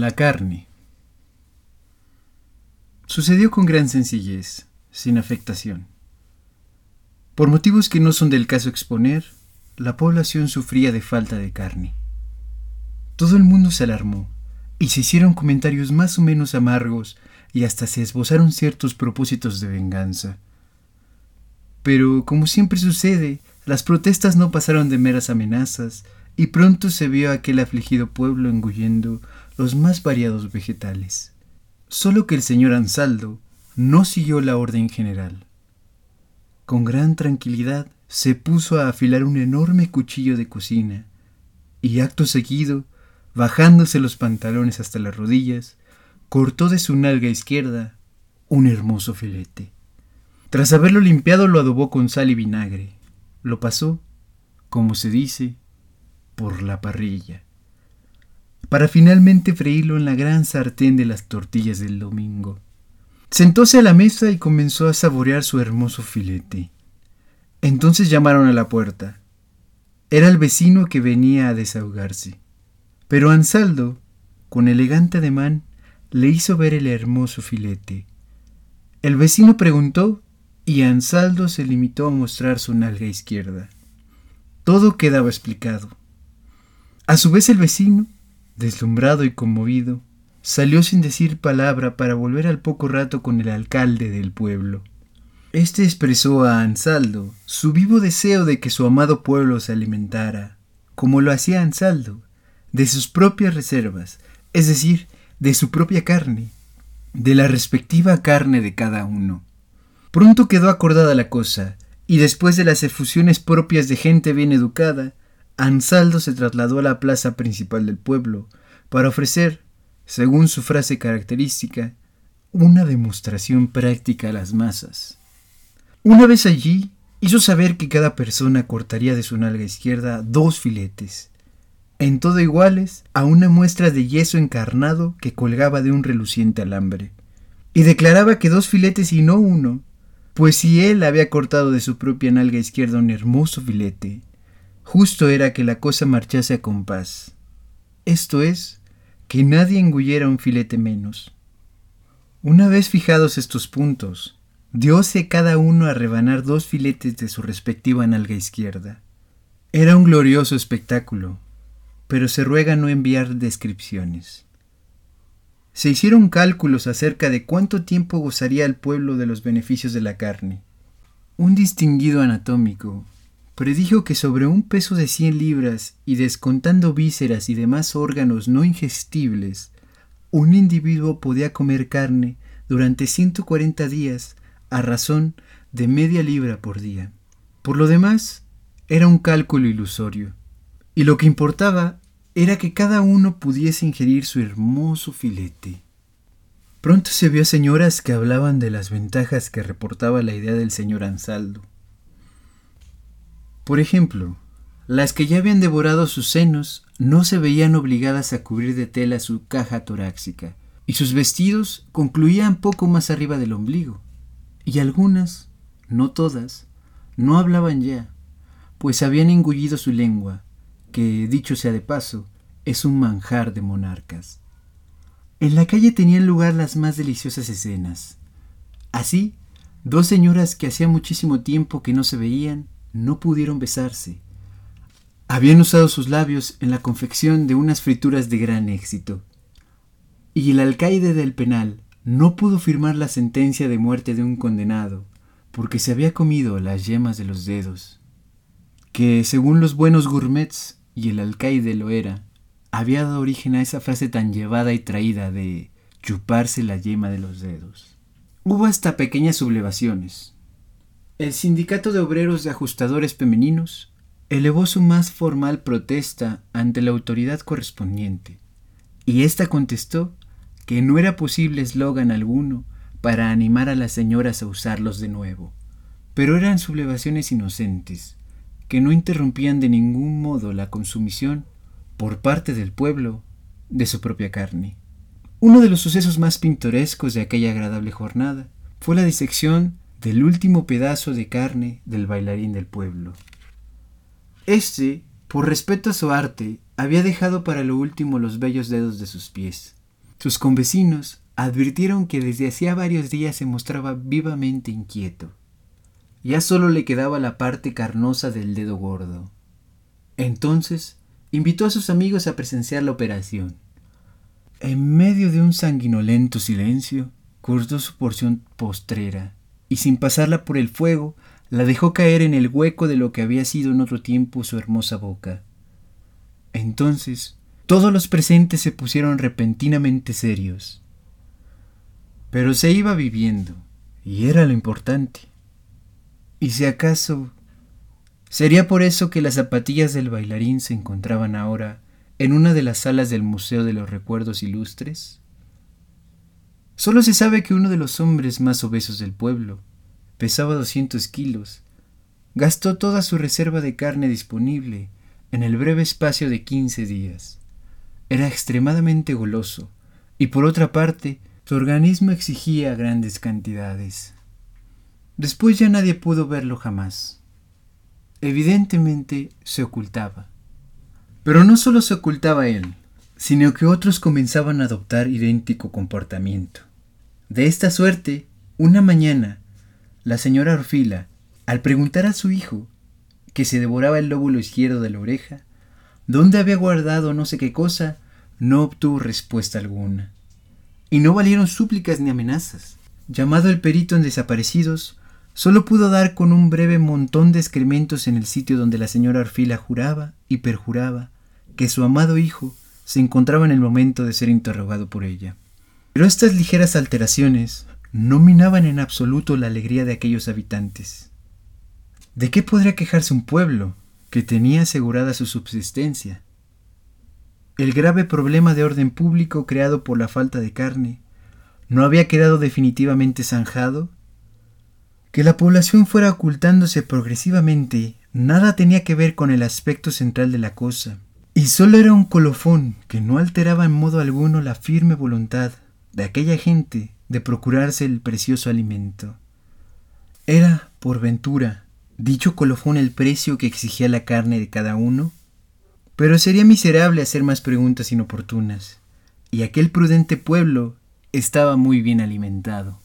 La carne. Sucedió con gran sencillez, sin afectación. Por motivos que no son del caso exponer, la población sufría de falta de carne. Todo el mundo se alarmó, y se hicieron comentarios más o menos amargos y hasta se esbozaron ciertos propósitos de venganza. Pero, como siempre sucede, las protestas no pasaron de meras amenazas, y pronto se vio aquel afligido pueblo engullendo los más variados vegetales. Solo que el señor Ansaldo no siguió la orden general. Con gran tranquilidad se puso a afilar un enorme cuchillo de cocina, y acto seguido, bajándose los pantalones hasta las rodillas, cortó de su nalga izquierda un hermoso filete. Tras haberlo limpiado lo adobó con sal y vinagre. Lo pasó, como se dice, por la parrilla, para finalmente freírlo en la gran sartén de las tortillas del domingo. Sentóse a la mesa y comenzó a saborear su hermoso filete. Entonces llamaron a la puerta. Era el vecino que venía a desahogarse. Pero Ansaldo, con elegante ademán, le hizo ver el hermoso filete. El vecino preguntó y Ansaldo se limitó a mostrar su nalga izquierda. Todo quedaba explicado. A su vez el vecino, deslumbrado y conmovido, salió sin decir palabra para volver al poco rato con el alcalde del pueblo. Este expresó a Ansaldo su vivo deseo de que su amado pueblo se alimentara, como lo hacía Ansaldo, de sus propias reservas, es decir, de su propia carne, de la respectiva carne de cada uno. Pronto quedó acordada la cosa, y después de las efusiones propias de gente bien educada, Ansaldo se trasladó a la plaza principal del pueblo para ofrecer, según su frase característica, una demostración práctica a las masas. Una vez allí, hizo saber que cada persona cortaría de su nalga izquierda dos filetes, en todo iguales a una muestra de yeso encarnado que colgaba de un reluciente alambre, y declaraba que dos filetes y no uno, pues si él había cortado de su propia nalga izquierda un hermoso filete, justo era que la cosa marchase a compás. Esto es, que nadie engullera un filete menos. Una vez fijados estos puntos, dióse cada uno a rebanar dos filetes de su respectiva nalga izquierda. Era un glorioso espectáculo, pero se ruega no enviar descripciones. Se hicieron cálculos acerca de cuánto tiempo gozaría el pueblo de los beneficios de la carne. Un distinguido anatómico predijo que sobre un peso de 100 libras y descontando vísceras y demás órganos no ingestibles, un individuo podía comer carne durante 140 días a razón de media libra por día. Por lo demás, era un cálculo ilusorio y lo que importaba era que cada uno pudiese ingerir su hermoso filete. Pronto se vio señoras que hablaban de las ventajas que reportaba la idea del señor Ansaldo. Por ejemplo, las que ya habían devorado sus senos no se veían obligadas a cubrir de tela su caja torácica, y sus vestidos concluían poco más arriba del ombligo, y algunas, no todas, no hablaban ya, pues habían engullido su lengua, que, dicho sea de paso, es un manjar de monarcas. En la calle tenían lugar las más deliciosas escenas. Así, dos señoras que hacía muchísimo tiempo que no se veían, no pudieron besarse. Habían usado sus labios en la confección de unas frituras de gran éxito. Y el alcaide del penal no pudo firmar la sentencia de muerte de un condenado, porque se había comido las yemas de los dedos, que según los buenos gourmets y el alcaide lo era, había dado origen a esa frase tan llevada y traída de chuparse la yema de los dedos. Hubo hasta pequeñas sublevaciones. El sindicato de obreros de ajustadores femeninos elevó su más formal protesta ante la autoridad correspondiente, y ésta contestó que no era posible eslogan alguno para animar a las señoras a usarlos de nuevo, pero eran sublevaciones inocentes, que no interrumpían de ningún modo la consumición por parte del pueblo de su propia carne. Uno de los sucesos más pintorescos de aquella agradable jornada fue la disección del último pedazo de carne del bailarín del pueblo. Este, por respeto a su arte, había dejado para lo último los bellos dedos de sus pies, Sus convecinos advirtieron que desde hacía varios días se mostraba vivamente inquieto. Ya solo le quedaba la parte carnosa del dedo gordo. Entonces invitó a sus amigos a presenciar la operación. En medio de un sanguinolento silencio, cortó su porción postrera y sin pasarla por el fuego, la dejó caer en el hueco de lo que había sido en otro tiempo su hermosa boca. Entonces, todos los presentes se pusieron repentinamente serios. Pero se iba viviendo, y era lo importante. Y si acaso... ¿Sería por eso que las zapatillas del bailarín se encontraban ahora en una de las salas del Museo de los Recuerdos Ilustres? Solo se sabe que uno de los hombres más obesos del pueblo, pesaba 200 kilos, gastó toda su reserva de carne disponible en el breve espacio de 15 días. Era extremadamente goloso, y por otra parte, su organismo exigía grandes cantidades. Después ya nadie pudo verlo jamás. Evidentemente se ocultaba. Pero no solo se ocultaba él, sino que otros comenzaban a adoptar idéntico comportamiento. De esta suerte, una mañana, la señora Orfila, al preguntar a su hijo, que se devoraba el lóbulo izquierdo de la oreja, dónde había guardado no sé qué cosa, no obtuvo respuesta alguna. Y no valieron súplicas ni amenazas. Llamado el perito en desaparecidos, solo pudo dar con un breve montón de excrementos en el sitio donde la señora Orfila juraba y perjuraba que su amado hijo se encontraba en el momento de ser interrogado por ella. Pero estas ligeras alteraciones no minaban en absoluto la alegría de aquellos habitantes. ¿De qué podría quejarse un pueblo que tenía asegurada su subsistencia? El grave problema de orden público creado por la falta de carne no había quedado definitivamente zanjado. Que la población fuera ocultándose progresivamente nada tenía que ver con el aspecto central de la cosa, y solo era un colofón que no alteraba en modo alguno la firme voluntad de aquella gente de procurarse el precioso alimento. ¿Era, por ventura, dicho colofón el precio que exigía la carne de cada uno? Pero sería miserable hacer más preguntas inoportunas, y aquel prudente pueblo estaba muy bien alimentado.